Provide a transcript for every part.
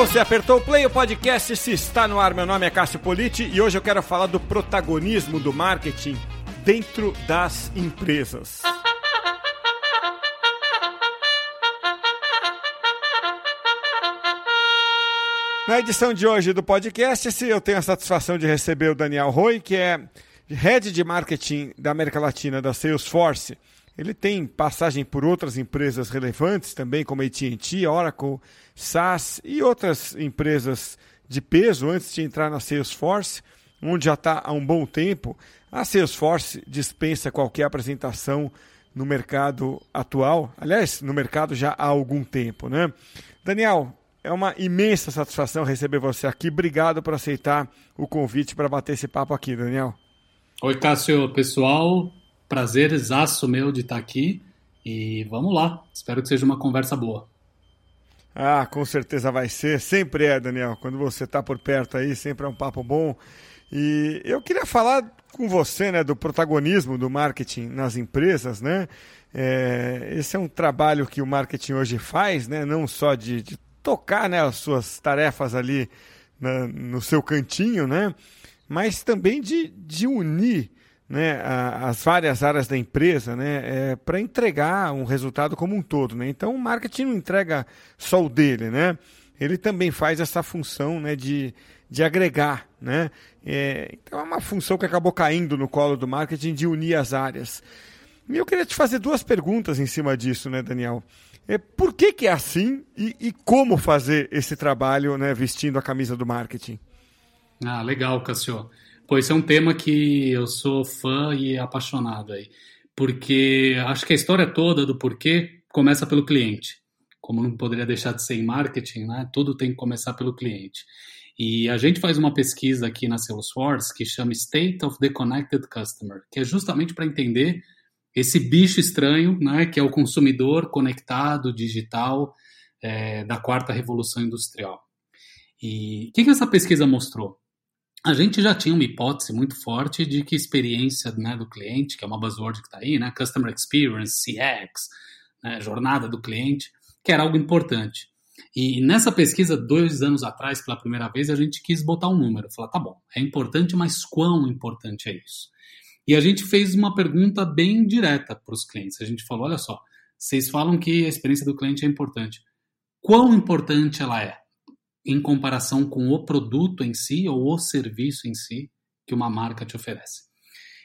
Você apertou o play, o podcast se está no ar. Meu nome é Cássio Politi e hoje eu quero falar do protagonismo do marketing dentro das empresas. Na edição de hoje do podcast, eu tenho a satisfação de receber o Daniel Roy, que é Head de Marketing da América Latina da Salesforce. Ele tem passagem por outras empresas relevantes também, como AT&T, Oracle, SAS e outras empresas de peso antes de entrar na Salesforce, onde já está há um bom tempo. A Salesforce dispensa qualquer apresentação no mercado atual, aliás, no mercado já há algum tempo, né? Daniel, é uma imensa satisfação receber você aqui. Obrigado por aceitar o convite para bater esse papo aqui, Daniel. Oi, Cássio, pessoal. Prazer exaço meu de estar aqui e vamos lá. Espero que seja uma conversa boa. Ah, com certeza vai ser. Sempre é, Daniel. Quando você está por perto aí, sempre é um papo bom. E eu queria falar com você, né, do protagonismo do marketing nas empresas, né? É, esse é um trabalho que o marketing hoje faz, né? Não só de, de tocar, né, as suas tarefas ali na, no seu cantinho, né? Mas também de, de unir né, as várias áreas da empresa né, é, para entregar um resultado como um todo. Né? Então, o marketing não entrega só o dele, né? ele também faz essa função né, de, de agregar. Né? É, então, é uma função que acabou caindo no colo do marketing de unir as áreas. E eu queria te fazer duas perguntas em cima disso, né, Daniel? É, por que, que é assim e, e como fazer esse trabalho né, vestindo a camisa do marketing? Ah, legal, Cassio. Pô, esse é um tema que eu sou fã e apaixonado aí. Porque acho que a história toda do porquê começa pelo cliente. Como não poderia deixar de ser em marketing, né? Tudo tem que começar pelo cliente. E a gente faz uma pesquisa aqui na Salesforce que chama State of the Connected Customer, que é justamente para entender esse bicho estranho, né, que é o consumidor conectado, digital, é, da quarta revolução industrial. E o que, que essa pesquisa mostrou? A gente já tinha uma hipótese muito forte de que experiência né, do cliente, que é uma buzzword que está aí, né, Customer Experience, CX, né, jornada do cliente, que era algo importante. E nessa pesquisa, dois anos atrás, pela primeira vez, a gente quis botar um número. Falar, tá bom, é importante, mas quão importante é isso? E a gente fez uma pergunta bem direta para os clientes. A gente falou, olha só, vocês falam que a experiência do cliente é importante. Quão importante ela é? Em comparação com o produto em si ou o serviço em si que uma marca te oferece.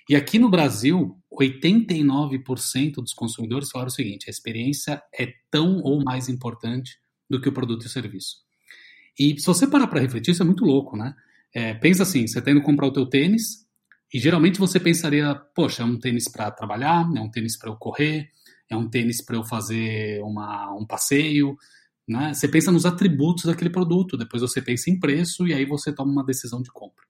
E aqui no Brasil, 89% dos consumidores falaram o seguinte: a experiência é tão ou mais importante do que o produto e o serviço. E se você parar para refletir, isso é muito louco, né? É, pensa assim: você está indo comprar o teu tênis, e geralmente você pensaria, poxa, é um tênis para trabalhar, é um tênis para eu correr, é um tênis para eu fazer uma, um passeio, né? Você pensa nos atributos daquele produto, depois você pensa em preço e aí você toma uma decisão de compra.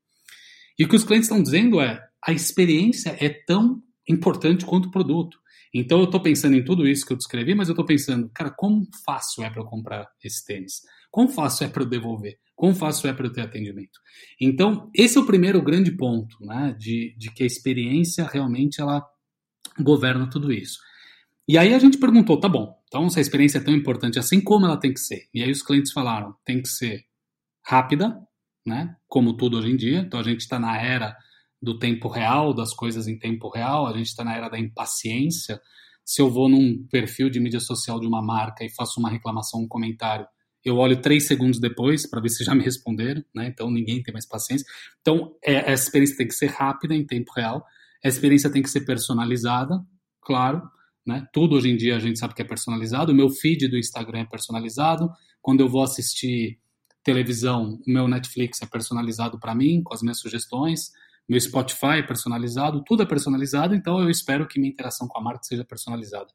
E o que os clientes estão dizendo é: a experiência é tão importante quanto o produto. Então eu estou pensando em tudo isso que eu descrevi, mas eu estou pensando, cara, como fácil é para eu comprar esse tênis? Quão fácil é para eu devolver? Quão fácil é para eu ter atendimento? Então, esse é o primeiro grande ponto, né, de, de que a experiência realmente ela governa tudo isso. E aí a gente perguntou, tá bom, então se a experiência é tão importante assim, como ela tem que ser? E aí os clientes falaram, tem que ser rápida, né? Como tudo hoje em dia. Então a gente está na era do tempo real, das coisas em tempo real, a gente está na era da impaciência. Se eu vou num perfil de mídia social de uma marca e faço uma reclamação, um comentário, eu olho três segundos depois para ver se já me responderam, né? Então ninguém tem mais paciência. Então é, a experiência tem que ser rápida em tempo real, a experiência tem que ser personalizada, claro, né? Tudo hoje em dia a gente sabe que é personalizado. O meu feed do Instagram é personalizado. Quando eu vou assistir televisão, o meu Netflix é personalizado para mim, com as minhas sugestões. Meu Spotify é personalizado, tudo é personalizado, então eu espero que minha interação com a marca seja personalizada.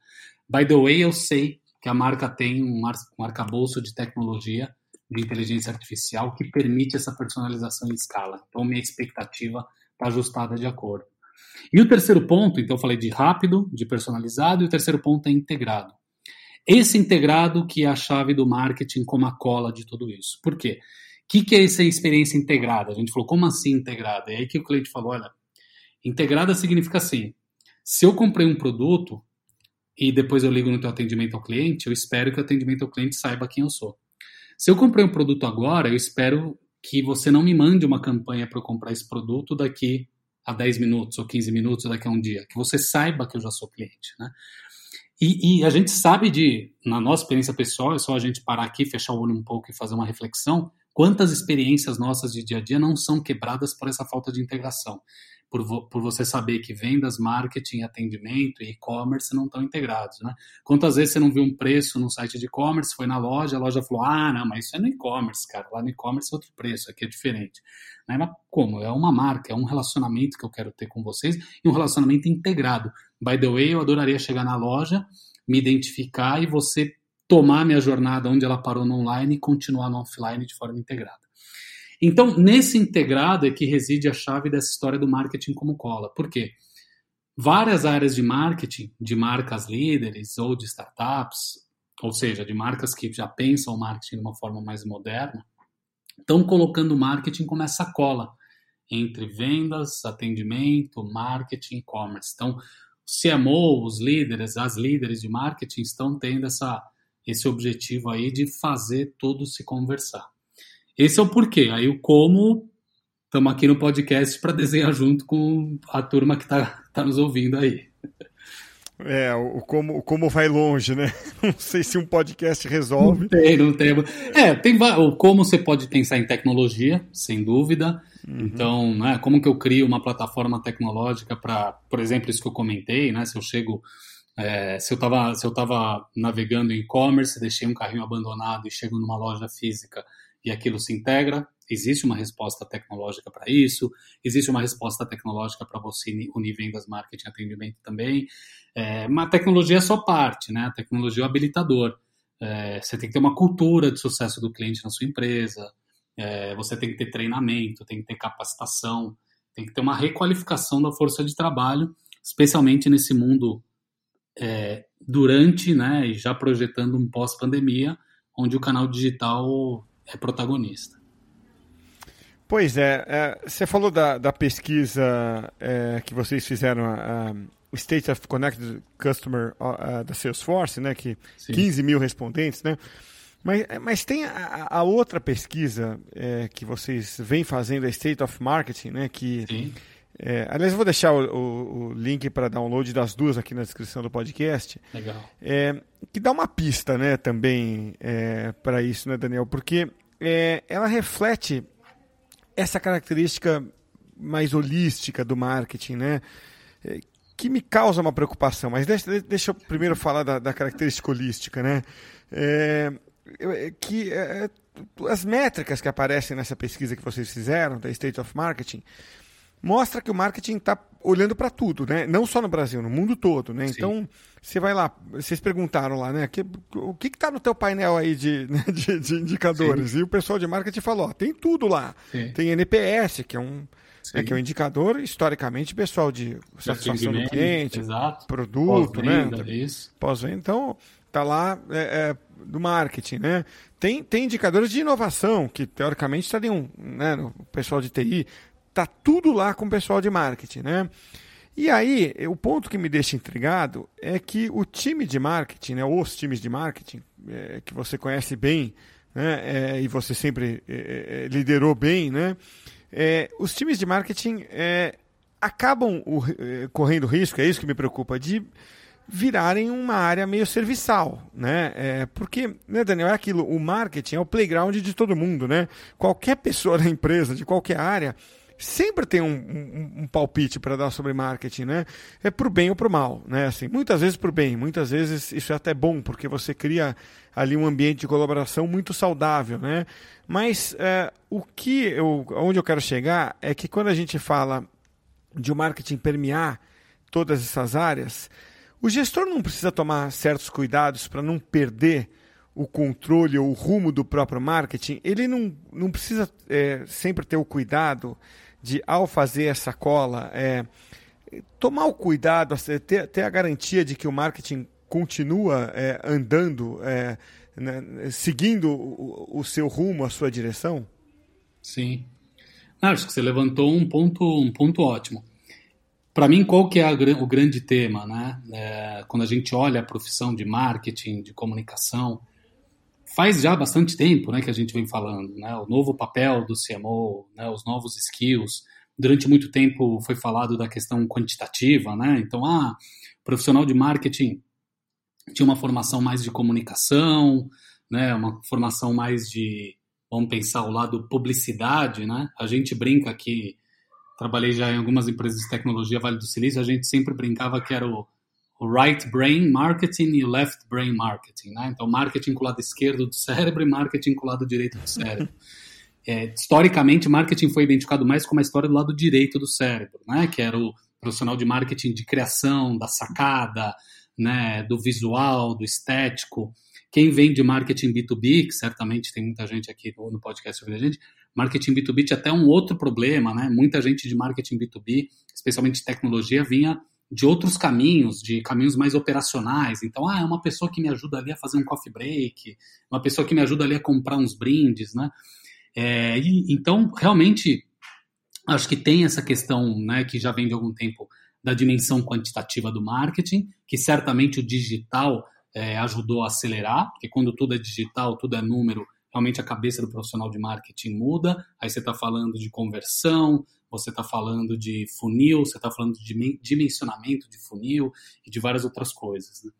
By the way, eu sei que a marca tem um, um arcabouço de tecnologia de inteligência artificial que permite essa personalização em escala. Então, minha expectativa está ajustada de acordo. E o terceiro ponto, então eu falei de rápido, de personalizado, e o terceiro ponto é integrado. Esse integrado que é a chave do marketing como a cola de tudo isso. Por quê? O que, que é essa experiência integrada? A gente falou, como assim integrada? É aí que o cliente falou, olha, integrada significa assim, se eu comprei um produto e depois eu ligo no teu atendimento ao cliente, eu espero que o atendimento ao cliente saiba quem eu sou. Se eu comprei um produto agora, eu espero que você não me mande uma campanha para eu comprar esse produto daqui a 10 minutos, ou 15 minutos, daqui a um dia. Que você saiba que eu já sou cliente. Né? E, e, a gente sabe de, na nossa experiência pessoal, é só a gente parar aqui, fechar o olho um pouco e fazer uma reflexão, quantas experiências nossas de dia a dia não são quebradas por essa falta de integração por, vo, por você saber que vendas, marketing, atendimento e e-commerce não estão integrados, né? Quantas vezes você não viu um preço no site de e-commerce, foi na loja, a loja falou, ah, não, mas isso é no e-commerce, cara, lá no e-commerce é outro preço, aqui é diferente. Né? Mas como? É uma marca, é um relacionamento que eu quero ter com vocês e um relacionamento integrado. By the way, eu adoraria chegar na loja, me identificar e você tomar minha jornada onde ela parou no online e continuar no offline de forma integrada. Então, nesse integrado é que reside a chave dessa história do marketing como cola. Por quê? Várias áreas de marketing, de marcas líderes ou de startups, ou seja, de marcas que já pensam o marketing de uma forma mais moderna, estão colocando o marketing como essa cola entre vendas, atendimento, marketing e-commerce. Então, CMO, os líderes, as líderes de marketing estão tendo essa, esse objetivo aí de fazer tudo se conversar. Esse é o porquê. Aí o como, estamos aqui no podcast para desenhar junto com a turma que está tá nos ouvindo aí. É, o como, o como vai longe, né? Não sei se um podcast resolve. Não tem, não tem. É, tem o como você pode pensar em tecnologia, sem dúvida. Uhum. Então, né, como que eu crio uma plataforma tecnológica para, por exemplo, isso que eu comentei, né? Se eu chego, é, se eu estava se eu tava navegando em e-commerce, deixei um carrinho abandonado e chego numa loja física e aquilo se integra. Existe uma resposta tecnológica para isso, existe uma resposta tecnológica para você unir vendas, marketing atendimento também. É, mas a tecnologia é só parte, né? A tecnologia é o habilitador. É, você tem que ter uma cultura de sucesso do cliente na sua empresa, é, você tem que ter treinamento, tem que ter capacitação, tem que ter uma requalificação da força de trabalho, especialmente nesse mundo é, durante né, e já projetando um pós-pandemia, onde o canal digital é protagonista. Pois é, é você falou da, da pesquisa é, que vocês fizeram, a, a, o State of Connected Customer a, da Salesforce, né, que Sim. 15 mil respondentes, né? Mas, mas tem a, outra pesquisa é, que vocês vêm fazendo, a State of Marketing, né, que Sim. É, aliás, eu vou deixar o, o, o link para download das duas aqui na descrição do podcast. Legal. É, que dá uma pista, né, também é, para isso, né, Daniel? Porque é, ela reflete essa característica mais holística do marketing, né? É, que me causa uma preocupação. Mas deixa, deixa eu primeiro falar da, da característica holística, né? É, que as métricas que aparecem nessa pesquisa que vocês fizeram, da State of Marketing, mostra que o marketing está olhando para tudo, né? Não só no Brasil, no mundo todo, né? Sim. Então, você vai lá, vocês perguntaram lá, né? Que, o que está no teu painel aí de, né, de, de indicadores? Sim. E o pessoal de marketing falou, ó, tem tudo lá. Sim. Tem NPS, que é um né, que é um indicador historicamente pessoal de satisfação do cliente, exato. produto, né? Pós-venda. Então, tá lá é, é, do marketing, né? Tem, tem indicadores de inovação, que teoricamente estariam né, no pessoal de TI, Tá tudo lá com o pessoal de marketing, né? E aí, o ponto que me deixa intrigado é que o time de marketing, né, os times de marketing, é, que você conhece bem, né, é, e você sempre é, é, é liderou bem, né, é, os times de marketing acabam o, correndo risco, é isso que me preocupa, de virarem uma área meio serviçal, né? É, porque, né, Daniel, é aquilo, o marketing é o playground de todo mundo, né? Qualquer pessoa da empresa, de qualquer área, sempre tem um, um, um palpite para dar sobre marketing, né? É pro bem ou pro mal, né? Assim, muitas vezes pro bem, muitas vezes isso é até bom, porque você cria ali um ambiente de colaboração muito saudável, né? Mas é, o que eu, onde eu quero chegar é que quando a gente fala de o um marketing permear todas essas áreas, o gestor não precisa tomar certos cuidados para não perder o controle ou o rumo do próprio marketing, ele não, não precisa é, sempre ter o cuidado de, ao fazer essa cola, é, tomar o cuidado, ter, ter, a garantia de que o marketing continua é, andando, é, né, seguindo o, o, seu rumo, a sua direção? Sim. Não, acho que você levantou um ponto, um ponto ótimo. Para mim, qual que é a, o grande tema, né? É, quando a gente olha a profissão de marketing, de comunicação, faz já bastante tempo né, que a gente vem falando, né, o novo papel do CMO, né, os novos skills. Durante muito tempo foi falado da questão quantitativa, né? Então, ah, profissional de marketing tinha uma formação mais de comunicação, né, uma formação mais de, vamos pensar o lado publicidade, né? A gente brinca que trabalhei já em algumas empresas de tecnologia, Vale do Silício, a gente sempre brincava que era o o right brain marketing e o left brain marketing, né? Então, marketing com o lado esquerdo do cérebro e marketing com o lado direito do cérebro. É, historicamente, marketing foi identificado mais como a história do lado direito do cérebro, né? Que era o profissional de marketing de criação, da sacada, né? Do visual, do estético. Quem vem de marketing B2B, que certamente tem muita gente aqui no podcast sobre a gente, marketing B2B tinha até um outro problema, né? Muita gente de marketing B2B, especialmente tecnologia, vinha de outros caminhos, de caminhos mais operacionais. Então, ah, é uma pessoa que me ajuda ali a fazer um coffee break, uma pessoa que me ajuda ali a comprar uns brindes, né? É, e, então, realmente, acho que tem essa questão, né, que já vem de algum tempo, da dimensão quantitativa do marketing, que certamente o digital é, ajudou a acelerar, porque quando tudo é digital, tudo é número, realmente a cabeça do profissional de marketing muda. Aí você está falando de conversão, você está falando de funil, você está falando de dimensionamento de funil e de várias outras coisas. Né?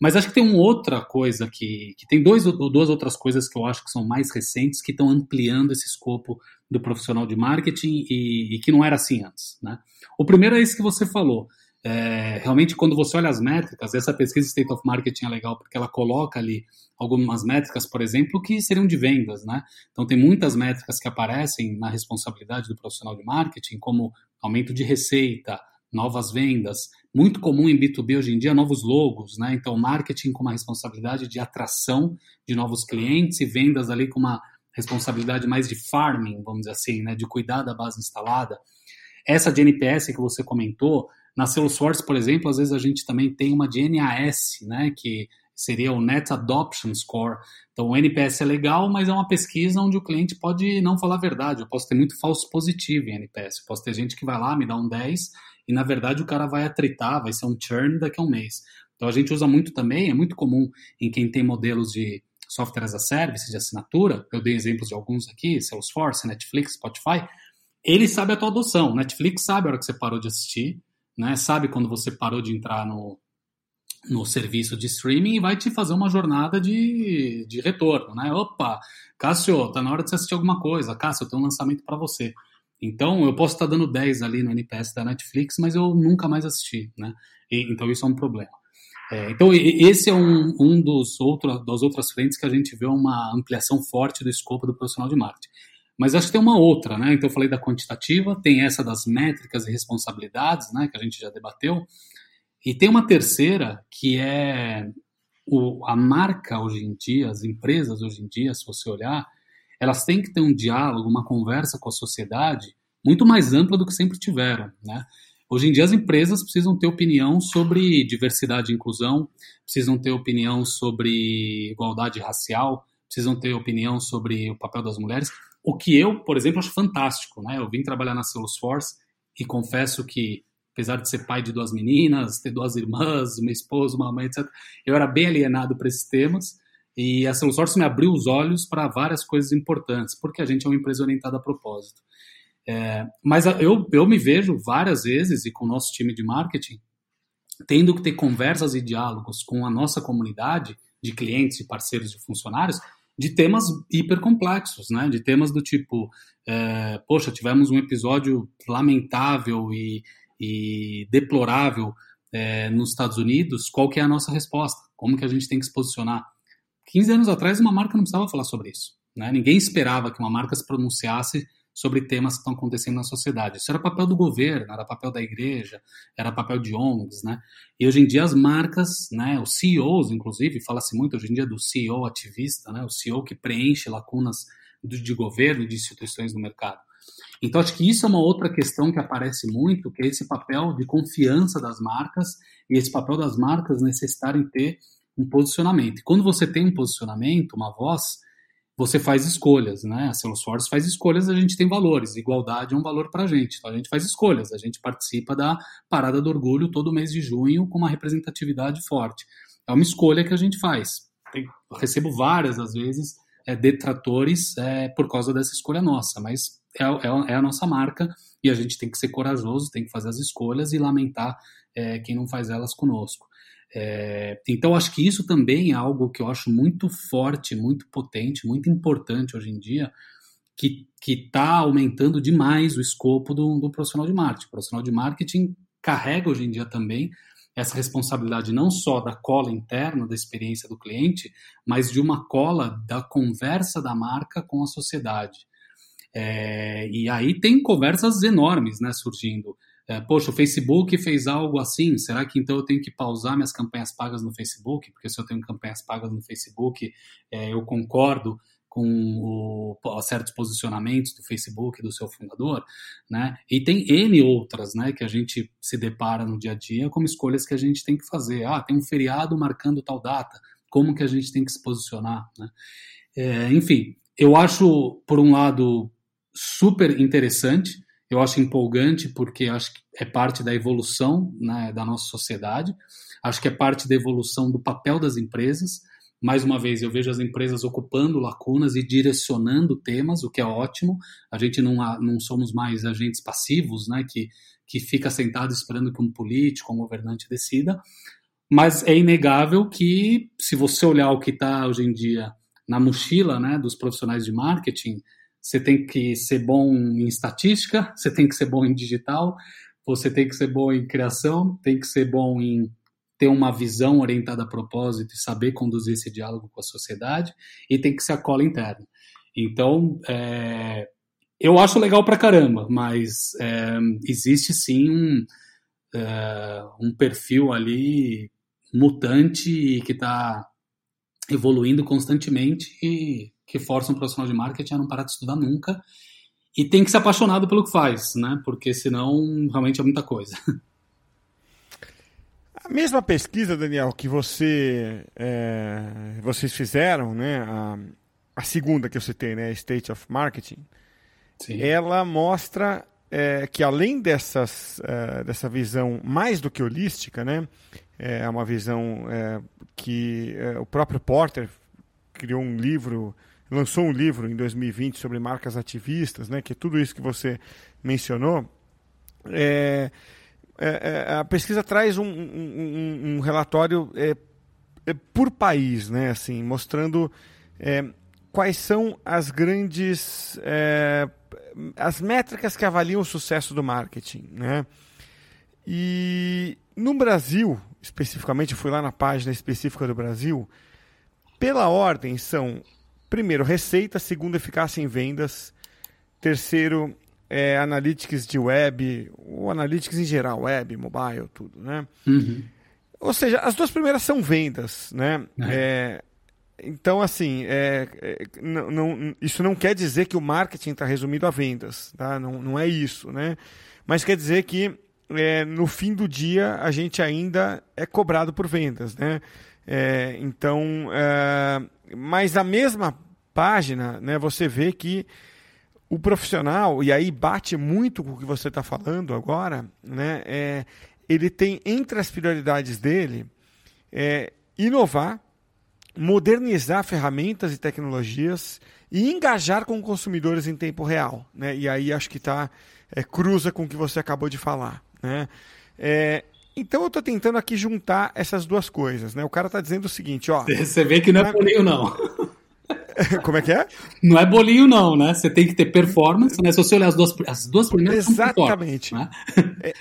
Mas acho que tem uma outra coisa que, que tem dois, duas outras coisas que eu acho que são mais recentes que estão ampliando esse escopo do profissional de marketing e, e que não era assim antes. Né? O primeiro é esse que você falou. É, realmente, quando você olha as métricas, essa pesquisa State of Marketing é legal porque ela coloca ali algumas métricas, por exemplo, que seriam de vendas, né? Então, tem muitas métricas que aparecem na responsabilidade do profissional de marketing, como aumento de receita, novas vendas. Muito comum em B2B hoje em dia, novos logos, né? Então, marketing com uma responsabilidade de atração de novos clientes e vendas ali com uma responsabilidade mais de farming, vamos dizer assim, né? De cuidar da base instalada. Essa de NPS que você comentou, na Salesforce, por exemplo, às vezes a gente também tem uma de NAS, né, que seria o Net Adoption Score. Então, o NPS é legal, mas é uma pesquisa onde o cliente pode não falar a verdade. Eu posso ter muito falso positivo em NPS. Eu posso ter gente que vai lá, me dá um 10, e na verdade o cara vai atritar, vai ser um churn daqui a um mês. Então, a gente usa muito também, é muito comum em quem tem modelos de software as a service, de assinatura, eu dei exemplos de alguns aqui, Salesforce, Netflix, Spotify, ele sabe a tua adoção. Netflix sabe a hora que você parou de assistir, né? Sabe quando você parou de entrar no, no serviço de streaming e vai te fazer uma jornada de, de retorno, né? Opa, Cássio, tá na hora de você assistir alguma coisa. Cássio, eu tenho um lançamento para você. Então, eu posso estar dando 10 ali no NPS da Netflix, mas eu nunca mais assisti, né? E, então, isso é um problema. É, então, esse é um, um dos outros, das outras frentes que a gente vê uma ampliação forte do escopo do profissional de marketing. Mas acho que tem uma outra, né? Então eu falei da quantitativa, tem essa das métricas e responsabilidades, né? Que a gente já debateu. E tem uma terceira que é o, a marca hoje em dia, as empresas hoje em dia, se você olhar, elas têm que ter um diálogo, uma conversa com a sociedade muito mais ampla do que sempre tiveram, né? Hoje em dia as empresas precisam ter opinião sobre diversidade e inclusão, precisam ter opinião sobre igualdade racial, precisam ter opinião sobre o papel das mulheres. O que eu, por exemplo, acho fantástico, né? Eu vim trabalhar na Salesforce e confesso que, apesar de ser pai de duas meninas, ter duas irmãs, uma esposa, uma mãe, etc., eu era bem alienado para esses temas e a Salesforce me abriu os olhos para várias coisas importantes, porque a gente é uma empresa orientada a propósito. É, mas eu, eu me vejo várias vezes, e com o nosso time de marketing, tendo que ter conversas e diálogos com a nossa comunidade de clientes e parceiros e funcionários de temas hipercomplexos, né? De temas do tipo, é, poxa, tivemos um episódio lamentável e, e deplorável é, nos Estados Unidos, qual que é a nossa resposta? Como que a gente tem que se posicionar? 15 anos atrás, uma marca não precisava falar sobre isso. Né? Ninguém esperava que uma marca se pronunciasse sobre temas que estão acontecendo na sociedade. Isso era papel do governo, era papel da igreja, era papel de ONGs, né? E hoje em dia as marcas, né, os CEOs, inclusive, fala-se muito hoje em dia do CEO ativista, né, o CEO que preenche lacunas de governo e de instituições no mercado. Então, acho que isso é uma outra questão que aparece muito, que é esse papel de confiança das marcas e esse papel das marcas necessitarem ter um posicionamento. E quando você tem um posicionamento, uma voz, você faz escolhas, né? A Salesforce faz escolhas, a gente tem valores. Igualdade é um valor para a gente. Então a gente faz escolhas. A gente participa da Parada do Orgulho todo mês de junho com uma representatividade forte. É uma escolha que a gente faz. tem, recebo várias, às vezes, é, detratores é, por causa dessa escolha nossa, mas é, é, é, a nossa marca e a gente tem que ser corajoso, tem que fazer as escolhas e lamentar é, quem não faz elas conosco. É, então, acho que isso também é algo que eu acho muito forte, muito potente, muito importante hoje em dia, que está aumentando demais o escopo do, do profissional de marketing. O profissional de marketing carrega hoje em dia também essa responsabilidade não só da cola interna da experiência do cliente, mas de uma cola da conversa da marca com a sociedade. É, e aí tem conversas enormes né, surgindo. É, Poxa, o Facebook fez algo assim, será que então eu tenho que pausar minhas campanhas pagas no Facebook? Porque se eu tenho campanhas pagas no Facebook, é, eu concordo com o, certos posicionamentos do Facebook, do seu fundador, né? E tem N outras, né, que a gente se depara no dia a dia como escolhas que a gente tem que fazer. Ah, tem um feriado marcando tal data, como que a gente tem que se posicionar, né? É, enfim, eu acho, por um lado, super interessante, eu acho empolgante porque acho que é parte da evolução né, da nossa sociedade, acho que é parte da evolução do papel das empresas, mais uma vez, eu vejo as empresas ocupando lacunas e direcionando temas, o que é ótimo. A gente não, não somos mais agentes passivos, né, que, que fica sentado esperando que um político, um governante decida. Mas é inegável que, se você olhar o que está hoje em dia na mochila né, dos profissionais de marketing, você tem que ser bom em estatística, você tem que ser bom em digital, você tem que ser bom em criação, tem que ser bom em ter uma visão orientada a propósito e saber conduzir esse diálogo com a sociedade, e tem que ser a cola interna. Então, é, eu acho legal pra caramba, mas é, existe sim um, é, um perfil ali mutante que está evoluindo constantemente e que força um profissional de marketing a não parar de estudar nunca e tem que ser apaixonado pelo que faz, né? Porque senão realmente é muita coisa. A mesma pesquisa, Daniel, que você, é, vocês fizeram, né, a, a, segunda que eu citei, né, State of Marketing, Sim. ela mostra é, que além dessas, é, dessa visão mais do que holística, né, é uma visão é, que é, o próprio Porter criou um livro, lançou um livro em 2020 sobre marcas ativistas, né, que é tudo isso que você mencionou. É, é, é, a pesquisa traz um, um, um relatório é, é, por país, né, assim, mostrando é, quais são as grandes as métricas que avaliam o sucesso do marketing, né? E no Brasil, especificamente, fui lá na página específica do Brasil, pela ordem são primeiro receita, segundo eficácia em vendas, terceiro é, analytics de web, ou analytics em geral, web, mobile, tudo, né? Uhum. Ou seja, as duas primeiras são vendas, né? É. É, então, assim, é, é, não, não, isso não quer dizer que o marketing está resumido a vendas, tá? Não, não é isso, né? Mas quer dizer que é, no fim do dia a gente ainda é cobrado por vendas, né? É, então, mas a mesma página, né? Você vê que o profissional, e aí bate muito com o que você está falando agora, né? É, ele tem entre as prioridades dele é, inovar, modernizar ferramentas e tecnologias e engajar com consumidores em tempo real. Né? E aí acho que está é, cruza com o que você acabou de falar. Né? É, então eu estou tentando aqui juntar essas duas coisas. Né? O cara está dizendo o seguinte, ó. Você vê que não é bolinho, não. Como é que é? Não é bolinho, não, né? Você tem que ter performance, né? Se você olhar as duas, as duas primeiras Exatamente. Né? É,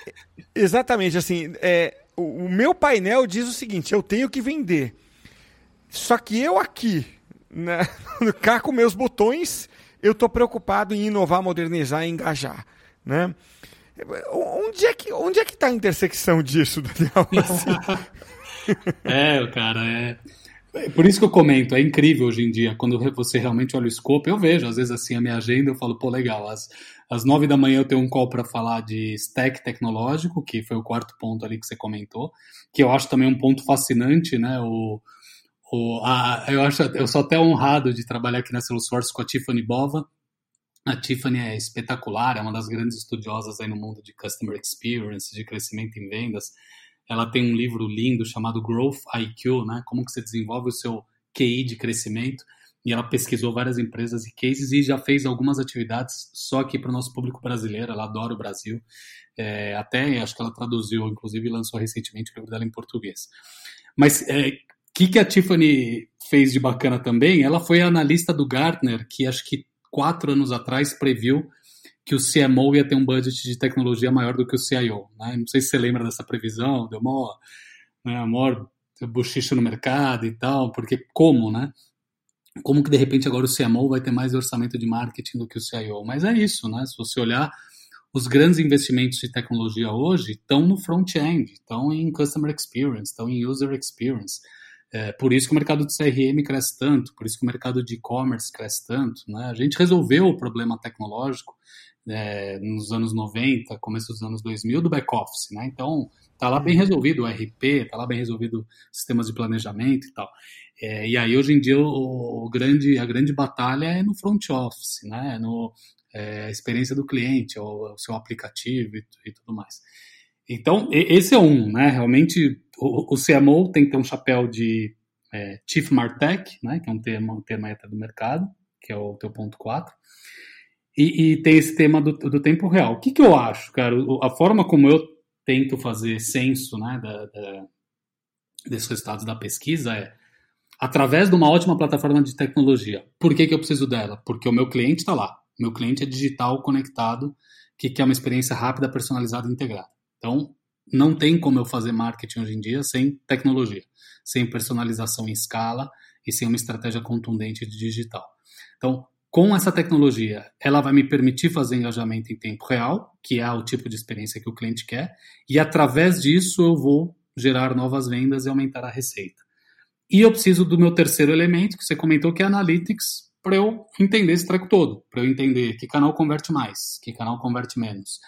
exatamente, assim, é, o, o, meu painel diz o seguinte, eu tenho que vender. Só que eu aqui, né, cá com meus botões, eu estou preocupado em inovar, modernizar e engajar, né? Onde é que onde é que está a intersecção disso, Daniel? Assim? é, cara, é por isso que eu comento, é incrível hoje em dia, quando você realmente olha o escopo, eu vejo, às vezes assim, a minha agenda, eu falo, pô, legal, às, às nove da manhã eu tenho um call para falar de stack tecnológico, que foi o quarto ponto ali que você comentou, que eu acho também um ponto fascinante, né, o, o, a, eu, acho, eu sou até honrado de trabalhar aqui na Salesforce com a Tiffany Bova, a Tiffany é espetacular, é uma das grandes estudiosas aí no mundo de Customer Experience, de crescimento em vendas, ela tem um livro lindo chamado Growth IQ, né? Como que você desenvolve o seu QI de crescimento e ela pesquisou várias empresas e cases e já fez algumas atividades só aqui para o nosso público brasileiro. Ela adora o Brasil. É, até acho que ela traduziu, inclusive lançou recentemente o livro dela em português. Mas o é, que, que a Tiffany fez de bacana também? Ela foi analista do Gartner, que acho que quatro anos atrás previu que o CMO ia ter um budget de tecnologia maior do que o CIO. Né? Não sei se você lembra dessa previsão, deu maior, né, maior bochicho no mercado e tal, porque como, né? como que de repente agora o CMO vai ter mais orçamento de marketing do que o CIO. Mas é isso, né? Se você olhar, os grandes investimentos de tecnologia hoje estão no front-end, estão em customer experience, estão em user experience. É, por isso que o mercado de CRM cresce tanto, por isso que o mercado de e-commerce cresce tanto. Né? A gente resolveu o problema tecnológico é, nos anos 90, começo dos anos 2000, do back-office. Né? Então, está lá bem uhum. resolvido o RP, está lá bem resolvido sistemas de planejamento e tal. É, e aí, hoje em dia, o, o, grande, a grande batalha é no front office, né? É no é, experiência do cliente, o, o seu aplicativo e, e, tudo mais. Então, esse é um, né? Realmente, o, o CMO tem que ter um chapéu de é, Chief Martech, né? Que é um termo, um termo do mercado, que é o teu ponto 4. E, e, tem esse tema do, do tempo real. O que, que eu acho, cara? A forma como eu tento fazer senso né, da, da, desses resultados da pesquisa é através de uma ótima plataforma de tecnologia. Por que, que eu preciso dela? Porque o meu cliente está lá. Meu cliente é digital, conectado, que quer uma experiência rápida, personalizada e integrada. Então, não tem como eu fazer marketing hoje em dia sem tecnologia, sem personalização em escala e sem uma estratégia contundente de digital. Então, com essa tecnologia, ela vai me permitir fazer engajamento em tempo real, que é o tipo de experiência que o cliente quer, e através disso eu vou gerar novas vendas e aumentar a receita. E eu preciso do meu terceiro elemento, que você comentou, que é Analytics, para eu entender esse treco todo, para eu entender que canal converte mais, que canal converte menos.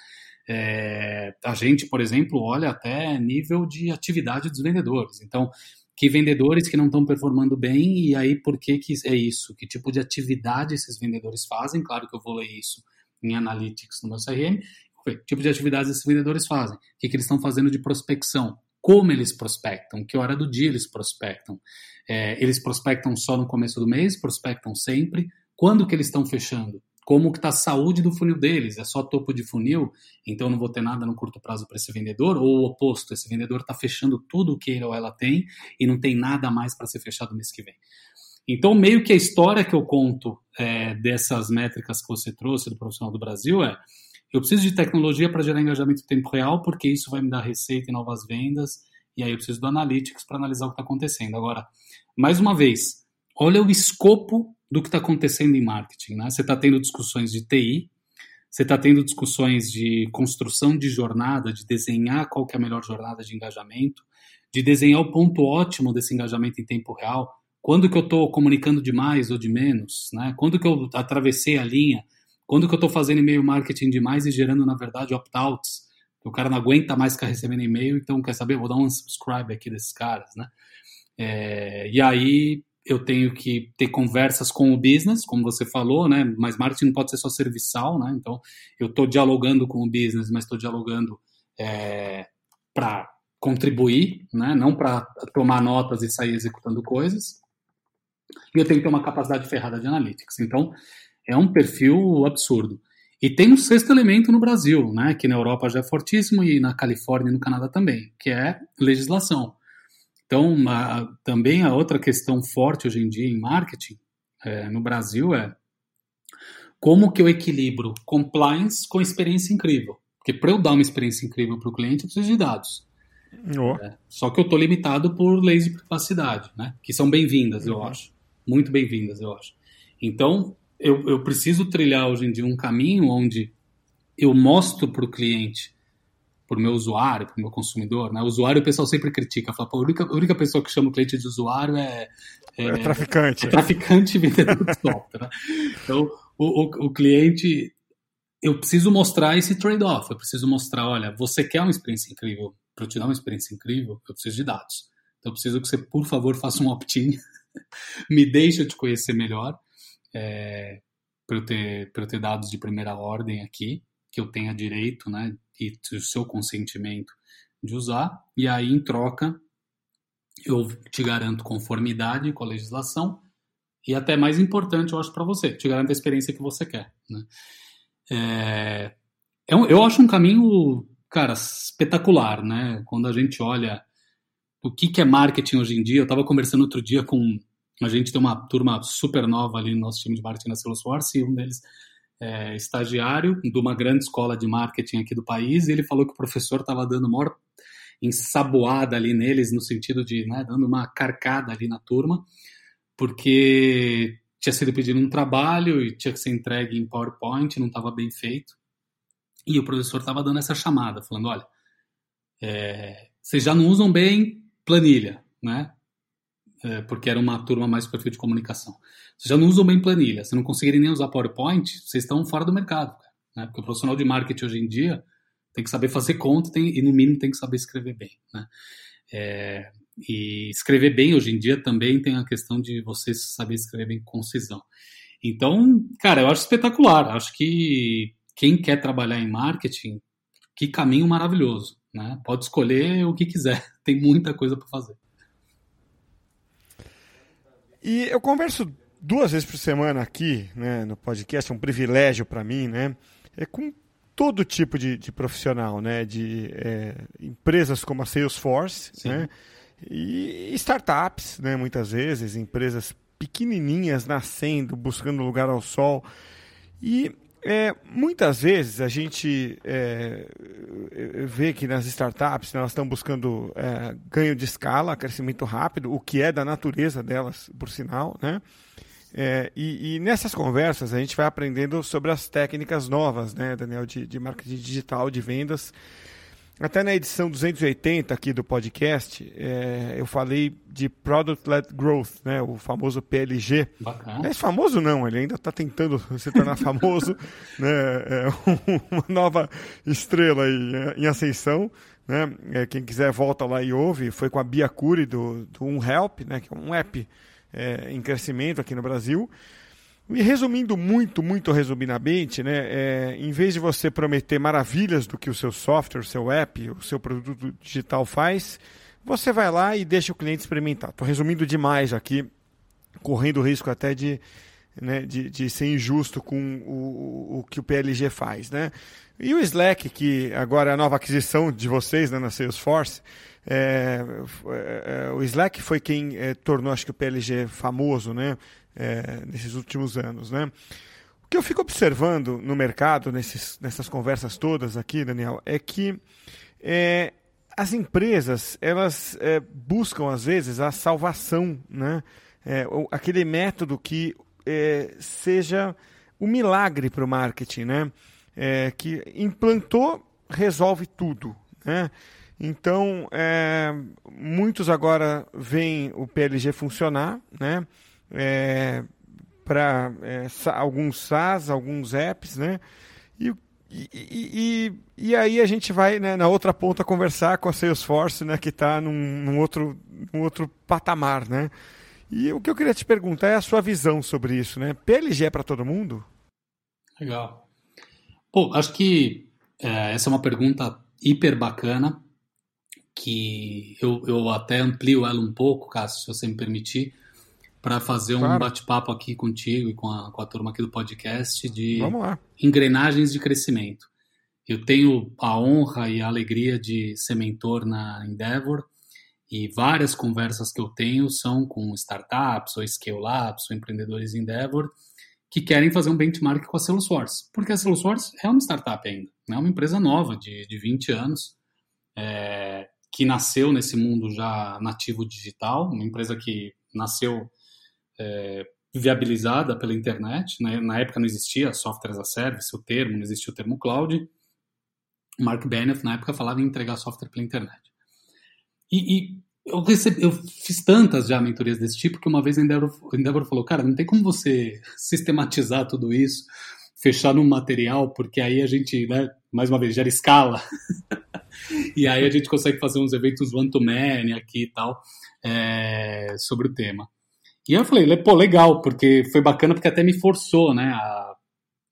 É, a gente, por exemplo, olha até nível de atividade dos vendedores. Então, que vendedores que não estão performando bem e aí por que, que é isso? Que tipo de atividade esses vendedores fazem? Claro que eu vou ler isso em Analytics no meu CRM. Que tipo de atividades esses vendedores fazem? O que, que eles estão fazendo de prospecção? como eles prospectam, que hora do dia eles prospectam. É, eles prospectam só no começo do mês, prospectam sempre. Quando que eles estão fechando? Como que está a saúde do funil deles? É só topo de funil, então não vou ter nada no curto prazo para esse vendedor? Ou o oposto, esse vendedor está fechando tudo o que ele ou ela tem e não tem nada mais para ser fechado mês que vem. Então, meio que a história que eu conto é, dessas métricas que você trouxe do profissional do Brasil é eu preciso de tecnologia para gerar engajamento em tempo real, porque isso vai me dar receita e novas vendas, e aí eu preciso do Analytics para analisar o que está acontecendo. Agora, mais uma vez, olha o escopo do que está acontecendo em marketing. Né? Você está tendo discussões de TI, você está tendo discussões de construção de jornada, de desenhar qual que é a melhor jornada de engajamento, de desenhar o ponto ótimo desse engajamento em tempo real. Quando que eu estou comunicando de mais ou de menos? Né? Quando que eu atravessei a linha? Quando que eu estou fazendo e-mail marketing demais e gerando, na verdade, opt-outs? O cara não aguenta mais ficar recebendo e-mail, então quer saber? Vou dar um unsubscribe aqui desses caras, né? É, e aí eu tenho que ter conversas com o business, como você falou, né? Mas marketing não pode ser só serviçal, né? Então eu estou dialogando com o business, mas estou dialogando é, para contribuir, né? Não para tomar notas e sair executando coisas. E eu tenho que ter uma capacidade ferrada de analytics. Então é um perfil absurdo. E tem um sexto elemento no Brasil, né, que na Europa já é fortíssimo e na Califórnia e no Canadá também, que é legislação. Então, a, também a outra questão forte hoje em dia em marketing é, no Brasil é como que eu equilibro compliance com experiência incrível. Porque para eu dar uma experiência incrível para o cliente, eu preciso de dados. Oh. É, só que eu estou limitado por leis de privacidade, né? Que são bem-vindas, eu uhum. acho. Muito bem-vindas, eu acho. Então, eu, eu preciso trilhar hoje em dia um caminho onde eu mostro para o cliente, o meu usuário, o meu consumidor, né? O usuário o pessoal sempre critica, fala, a única, a única pessoa que chama o cliente de usuário é... É, é traficante. É traficante vendedor de software. Né? Então, o, o, o cliente... Eu preciso mostrar esse trade-off, eu preciso mostrar, olha, você quer uma experiência incrível, para eu te dar uma experiência incrível, eu preciso de dados. Então, eu preciso que você, por favor, faça um opt-in, me deixe eu te conhecer melhor, é, para eu, ter, eu ter dados de primeira ordem aqui, que eu tenha direito, né, e o seu consentimento de usar, e aí em troca eu te garanto conformidade com a legislação e até mais importante, eu acho, para você, te garanto a experiência que você quer. Né? É, eu, é eu acho um caminho, cara, espetacular, né? Quando a gente olha o que, que é marketing hoje em dia, eu estava conversando outro dia com a gente tem uma turma super nova ali no nosso time de marketing na Salesforce e um deles é estagiário de uma grande escola de marketing aqui do país e ele falou que o professor estava dando maior ensaboada ali neles no sentido de, né, dando uma carcada ali na turma, porque tinha sido pedido um trabalho e tinha que ser entregue em PowerPoint, não estava bem feito. E o professor estava dando essa chamada, falando, olha, é, vocês já não usam bem planilha, né? É, porque era uma turma mais perfil de comunicação. Vocês já não usam bem planilha, se não conseguirem nem usar PowerPoint, vocês estão fora do mercado. Né? Porque o profissional de marketing hoje em dia tem que saber fazer conta tem, e, no mínimo, tem que saber escrever bem. Né? É, e escrever bem hoje em dia também tem a questão de você saber escrever em concisão. Então, cara, eu acho espetacular. Acho que quem quer trabalhar em marketing, que caminho maravilhoso. Né? Pode escolher o que quiser, tem muita coisa para fazer. E eu converso duas vezes por semana aqui, né, no podcast, é um privilégio para mim, né, é com todo tipo de, de profissional, né, de é, empresas como a Salesforce, Sim. né, e startups, né, muitas vezes, empresas pequenininhas nascendo, buscando lugar ao sol. E é, muitas vezes a gente é, vê que nas startups elas estão buscando é, ganho de escala, crescimento rápido, o que é da natureza delas, por sinal, né? É, e, e, nessas conversas a gente vai aprendendo sobre as técnicas novas, né, Daniel, de, de marketing digital, de vendas, até na edição 280 aqui do podcast, é, eu falei de Product-Led Growth, né, o famoso PLG. Bacana. É famoso não, ele ainda está tentando se tornar famoso, né, é uma nova estrela aí, é, em ascensão. Né, é, quem quiser volta lá e ouve, foi com a Bia Curi do, do UnHelp, né, que é um app é, em crescimento aqui no Brasil. E resumindo muito, muito resumidamente, né, é, em vez de você prometer maravilhas do que o seu software, o seu app, o seu produto digital faz, você vai lá e deixa o cliente experimentar. Estou resumindo demais aqui, correndo o risco até de, né, de, de ser injusto com o, o, que o PLG faz. Né? E o Slack, que agora é a nova aquisição de vocês né, na Salesforce, é, é, é o Slack foi quem é, tornou, acho que o PLG famoso, né? É, nesses últimos anos. Né? O que eu fico observando no mercado, nesses, nessas conversas todas aqui, Daniel, é que é, as empresas elas é, buscam, às vezes, a salvação, né? É, aquele método que é, seja o um milagre para o marketing, né? É, que implantou, resolve tudo. Né? Então, é, muitos agora veem o PLG funcionar, né? É, para é, alguns SaaS, alguns apps, né? E, e, e, e, aí a gente vai né, na outra ponta conversar com a Salesforce, né, que está num, num, outro, num outro patamar, né? E o que eu queria te perguntar é a sua visão sobre isso, né? PLG é para todo mundo? Legal. Pô, acho que é, essa é uma pergunta hiper bacana, que eu, eu até amplio ela um pouco, Cássio, se você me permitir, para fazer um bate-papo aqui contigo e com a, com a turma aqui do podcast de engrenagens de crescimento. Eu tenho a honra e a alegria de ser mentor na Endeavor e várias conversas que eu tenho são com startups ou scale-ups ou empreendedores Endeavor que querem fazer um benchmark com a Salesforce, porque a Salesforce é uma startup ainda, é né? uma empresa nova de, de 20 anos, é, que nasceu nesse mundo já nativo digital, uma empresa que nasceu é, viabilizada pela internet. Né? Na época não existia software as a service, o termo, não existia o termo cloud. Mark Benioff, na época, falava em entregar software pela internet. E, e eu, recebi, eu fiz tantas já mentorias desse tipo que uma vez a Endeavor, a Endeavor falou, cara, não tem como você sistematizar tudo isso, fechar num material, porque aí a gente, né, mais uma vez, gera escala. e aí a gente consegue fazer uns eventos one-to-many aqui e tal, é, sobre o tema. E eu falei, pô, legal, porque foi bacana porque até me forçou, né? A,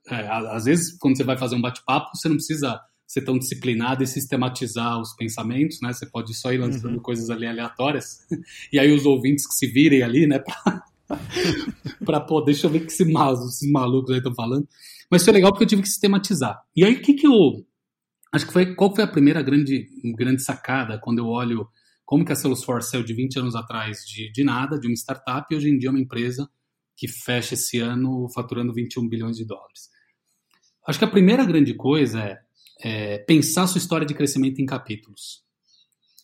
é, às vezes, quando você vai fazer um bate-papo, você não precisa ser tão disciplinado e sistematizar os pensamentos, né? Você pode só ir lançando uhum. coisas ali aleatórias. E aí os ouvintes que se virem ali, né? para poder, deixa eu ver que esse esses malucos aí estão falando. Mas foi legal porque eu tive que sistematizar. E aí o que que eu acho que foi qual foi a primeira grande grande sacada quando eu olho como que a Salesforce saiu de 20 anos atrás de, de nada, de uma startup, e hoje em dia é uma empresa que fecha esse ano faturando 21 bilhões de dólares. Acho que a primeira grande coisa é, é pensar sua história de crescimento em capítulos.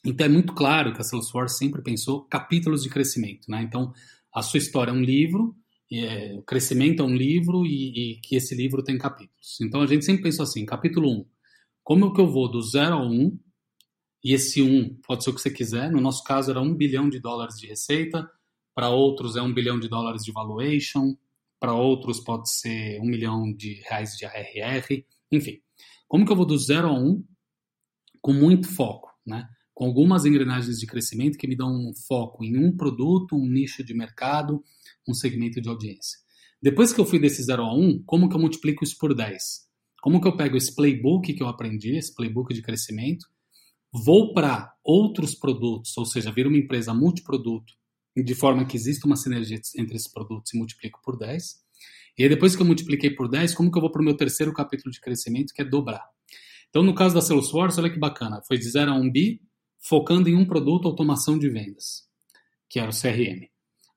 Então é muito claro que a Salesforce sempre pensou capítulos de crescimento, né? Então a sua história é um livro, é, o crescimento é um livro e, e, que esse livro tem capítulos. Então a gente sempre pensou assim, capítulo 1, como que eu vou do 0 ao 1, e esse 1 pode ser o que você quiser, no nosso caso era 1 bilhão de dólares de receita, para outros é 1 bilhão de dólares de valuation, para outros pode ser 1 milhão de reais de ARR, enfim. Como que eu vou do 0 ao 1 com muito foco, né? com algumas engrenagens de crescimento que me dão um foco em um produto, um nicho de mercado, um segmento de audiência. Depois que eu fui desse 0 a 1, como que eu multiplico isso por 10? Como que eu pego esse playbook que eu aprendi, esse playbook de crescimento, vou para outros produtos, ou seja, vira uma empresa multiproduto, de forma que exista uma sinergia entre esses produtos e multiplico por 10. E aí depois que eu multipliquei por 10, como que eu vou para o meu terceiro capítulo de crescimento, que é dobrar? Então, no caso da Salesforce, olha que bacana, foi de 0 a 1 bi, focando em um produto automação de vendas, que era o CRM.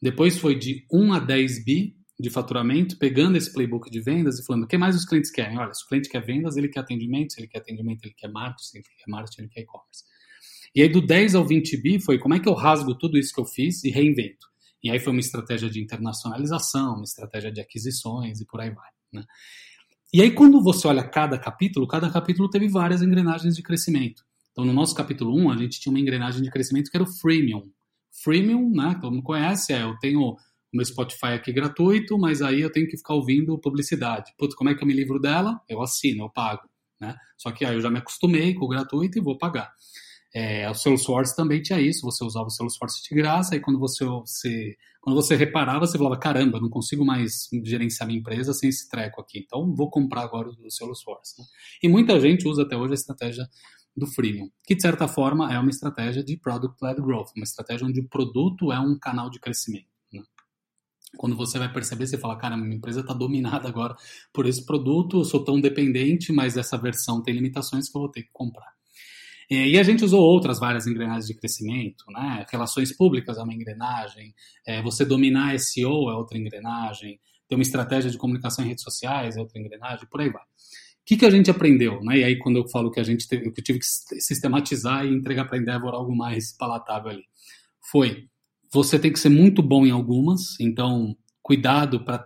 Depois foi de 1 a 10 bi de faturamento, pegando esse playbook de vendas e falando o que mais os clientes querem. Olha, se o cliente quer vendas, ele quer atendimento, se ele quer atendimento, ele quer marketing, se ele quer marketing, ele quer e-commerce. E aí do 10 ao 20 bi foi como é que eu rasgo tudo isso que eu fiz e reinvento. E aí foi uma estratégia de internacionalização, uma estratégia de aquisições e por aí vai. Né? E aí quando você olha cada capítulo, cada capítulo teve várias engrenagens de crescimento. Então, no nosso capítulo 1, a gente tinha uma engrenagem de crescimento que era o freemium. Freemium, né, todo mundo conhece, é eu tenho meu Spotify aqui gratuito, mas aí eu tenho que ficar ouvindo publicidade. Putz, como é que eu me livro dela? Eu assino, eu pago. Né? Só que aí eu já me acostumei com o gratuito e vou pagar. É, o Salesforce também tinha isso, você usava o Salesforce de graça, e quando você, você, quando você reparava, você falava, caramba, não consigo mais gerenciar minha empresa sem esse treco aqui, então vou comprar agora o Salesforce. Né? E muita gente usa até hoje a estratégia do freemium, que de certa forma é uma estratégia de product-led growth, uma estratégia onde o produto é um canal de crescimento. Quando você vai perceber, você fala, cara, minha empresa está dominada agora por esse produto, eu sou tão dependente, mas essa versão tem limitações que eu vou ter que comprar. E a gente usou outras várias engrenagens de crescimento, né? Relações públicas é uma engrenagem, é, você dominar SEO é outra engrenagem, ter uma estratégia de comunicação em redes sociais é outra engrenagem, por aí vai que, que a gente aprendeu? Né? E aí, quando eu falo que a gente teve, que eu tive que sistematizar e entregar para a Endeavor algo mais palatável ali, foi você tem que ser muito bom em algumas, então cuidado para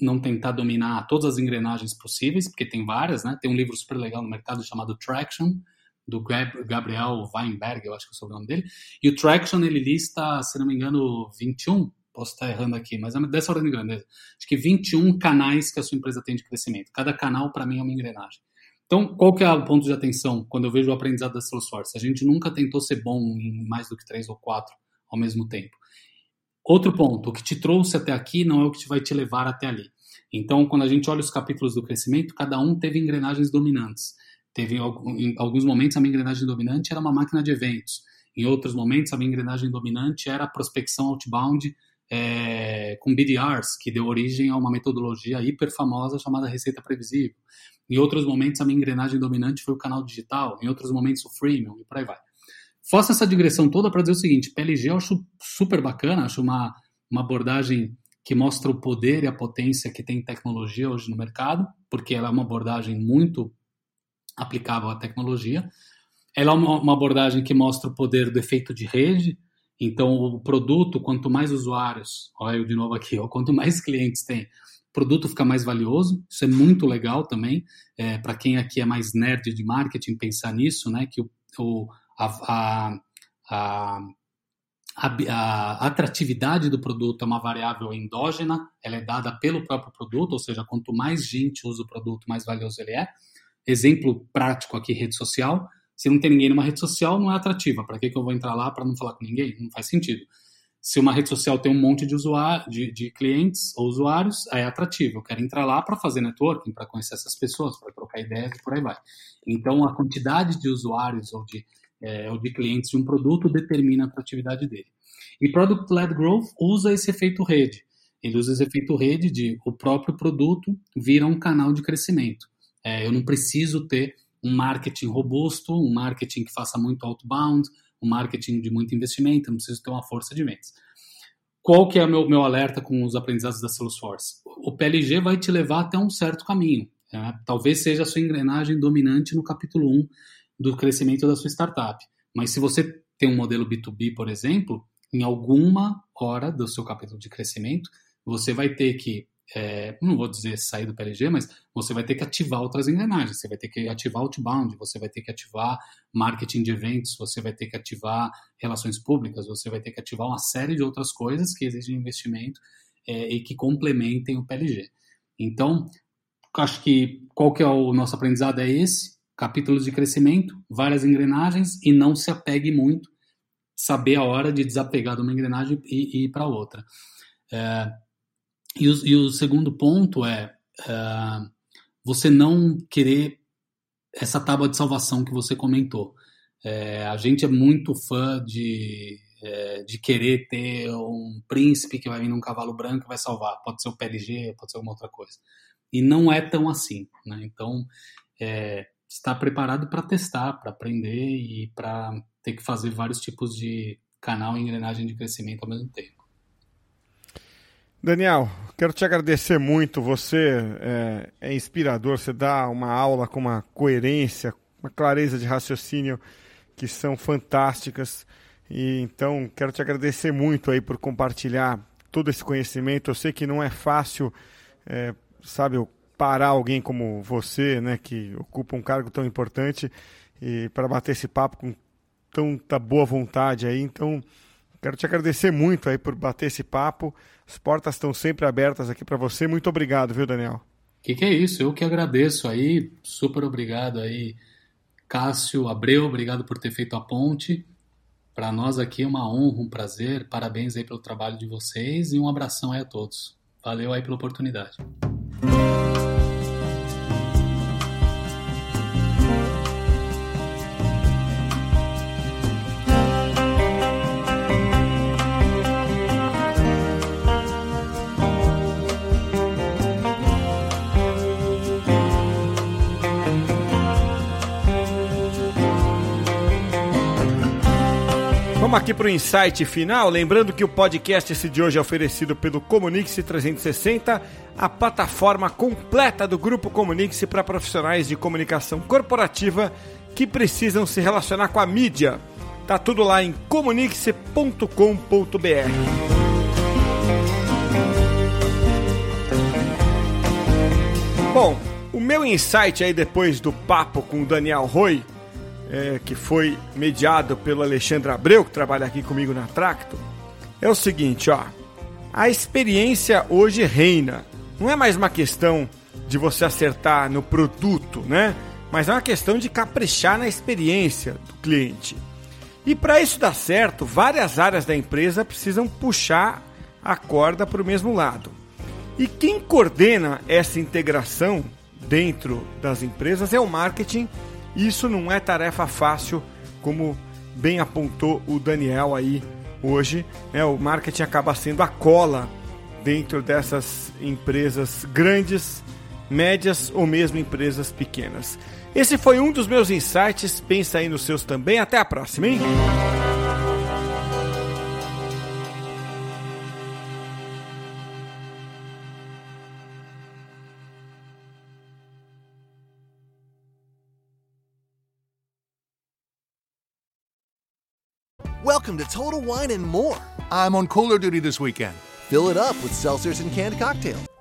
não tentar dominar todas as engrenagens possíveis, porque tem várias, né? Tem um livro super legal no mercado chamado Traction, do Gabriel Weinberg, eu acho que é o sobrenome dele. E o Traction, ele lista, se não me engano, 21 posso estar errando aqui, mas é dessa ordem de grandeza. Acho que 21 canais que a sua empresa tem de crescimento. Cada canal, para mim, é uma engrenagem. Então, qual que é o ponto de atenção quando eu vejo o aprendizado da Salesforce? A gente nunca tentou ser bom em mais do que três ou quatro ao mesmo tempo. Outro ponto, o que te trouxe até aqui não é o que vai te levar até ali. Então, quando a gente olha os capítulos do crescimento, cada um teve engrenagens dominantes. Teve, em alguns momentos, a minha engrenagem dominante era uma máquina de eventos. Em outros momentos, a minha engrenagem dominante era a prospecção outbound é, com BDRs, que deu origem a uma metodologia hiper famosa chamada receita previsível. Em outros momentos, a minha engrenagem dominante foi o canal digital, em outros momentos, o freemium, e por aí vai. Faça essa digressão toda para dizer o seguinte: PLG eu acho super bacana, acho uma, uma abordagem que mostra o poder e a potência que tem tecnologia hoje no mercado, porque ela é uma abordagem muito aplicável à tecnologia. Ela é uma, uma abordagem que mostra o poder do efeito de rede, então, o produto, quanto mais usuários, olha eu de novo aqui, ó, quanto mais clientes tem, o produto fica mais valioso. Isso é muito legal também, é, para quem aqui é mais nerd de marketing, pensar nisso, né? Que o, o a, a, a, atratividade do produto é uma variável endógena, ela é dada pelo próprio produto, ou seja, quanto mais gente usa o produto, mais valioso ele é. Exemplo prático aqui, rede social. Se não tem ninguém numa rede social, não é atrativa. Para que, que eu vou entrar lá para não falar com ninguém? Não faz sentido. se uma rede social tem um monte de, usuário, de, de clientes ou usuários, é atrativo. Eu quero entrar lá para fazer networking, para conhecer essas pessoas, para trocar ideias e por aí vai. Então, a quantidade de usuários ou de, é, ou de clientes de um produto determina a atratividade dele. E Product-Led Growth usa esse efeito rede. Ele usa esse efeito rede de o próprio produto vira um canal de crescimento. É, eu não preciso ter um marketing robusto, um marketing que faça muito outbound, um marketing de muito investimento, eu não preciso ter uma força de vendas. Qual que é o meu, meu alerta com os aprendizados da Salesforce? O PLG vai te levar até um certo caminho. Né? Talvez seja a sua engrenagem dominante no capítulo 1 do crescimento da sua startup. Mas se você tem um modelo B2B, por exemplo, em alguma hora do seu capítulo de crescimento, você vai ter que é, não vou dizer sair do PLG, mas você vai ter que ativar outras engrenagens. Você vai ter que ativar outbound, você vai ter que ativar marketing de eventos, você vai ter que ativar relações públicas, você vai ter que ativar uma série de outras coisas que exigem investimento é, e que complementem o PLG. Então, acho que qual que é o nosso aprendizado é esse, capítulos de crescimento, várias engrenagens e não se apegue muito, saber a hora de desapegar de uma engrenagem e, e ir para outra. É, e o, e o segundo ponto é uh, você não querer essa tábua de salvação que você comentou. É, a gente é muito fã de, é, de querer ter um príncipe que vai vir num cavalo branco e vai salvar. Pode ser o PLG, pode ser alguma outra coisa. E não é tão assim. Né? Então, é, estar preparado para testar, para aprender e para ter que fazer vários tipos de canal e engrenagem de crescimento ao mesmo tempo. Daniel, quero te agradecer muito. Você é, é, inspirador, você dá uma aula com uma coerência, uma clareza de raciocínio que são fantásticas. E então quero te agradecer muito aí por compartilhar todo esse conhecimento. Eu sei que não é fácil, é, sabe, parar alguém como você, né, que ocupa um cargo tão importante e para bater esse papo com tanta boa vontade aí. Então quero te agradecer muito aí por bater esse papo. As portas estão sempre abertas aqui para você. Muito obrigado, viu, Daniel? Que que é isso? Eu que agradeço aí. Super obrigado aí, Cássio Abreu. Obrigado por ter feito a ponte. Para nós aqui é uma honra, um prazer. Parabéns aí pelo trabalho de vocês e um abração aí a todos. Valeu aí pela oportunidade. Música Vamos aqui para o insight final. Lembrando que o podcast esse de hoje é oferecido pelo Comunix 360, a plataforma completa do Grupo Comunix para profissionais de comunicação corporativa que precisam se relacionar com a mídia. Tá tudo lá em comunix.com.br. Bom, o meu insight aí depois do papo com o Daniel Roy é, que foi mediado pelo Alexandre Abreu, que trabalha aqui comigo na Tracto, é o seguinte, ó. A experiência hoje reina. Não é mais uma questão de você acertar no produto, né? Mas é uma questão de caprichar na experiência do cliente. E para isso dar certo, várias áreas da empresa precisam puxar a corda para o mesmo lado. E quem coordena essa integração dentro das empresas é o marketing isso não é tarefa fácil, como bem apontou o Daniel aí hoje. Né? O marketing acaba sendo a cola dentro dessas empresas grandes, médias ou mesmo empresas pequenas. Esse foi um dos meus insights. Pensa aí nos seus também. Até a próxima, hein? Welcome to Total Wine and More. I'm on cooler duty this weekend. Fill it up with seltzers and canned cocktails.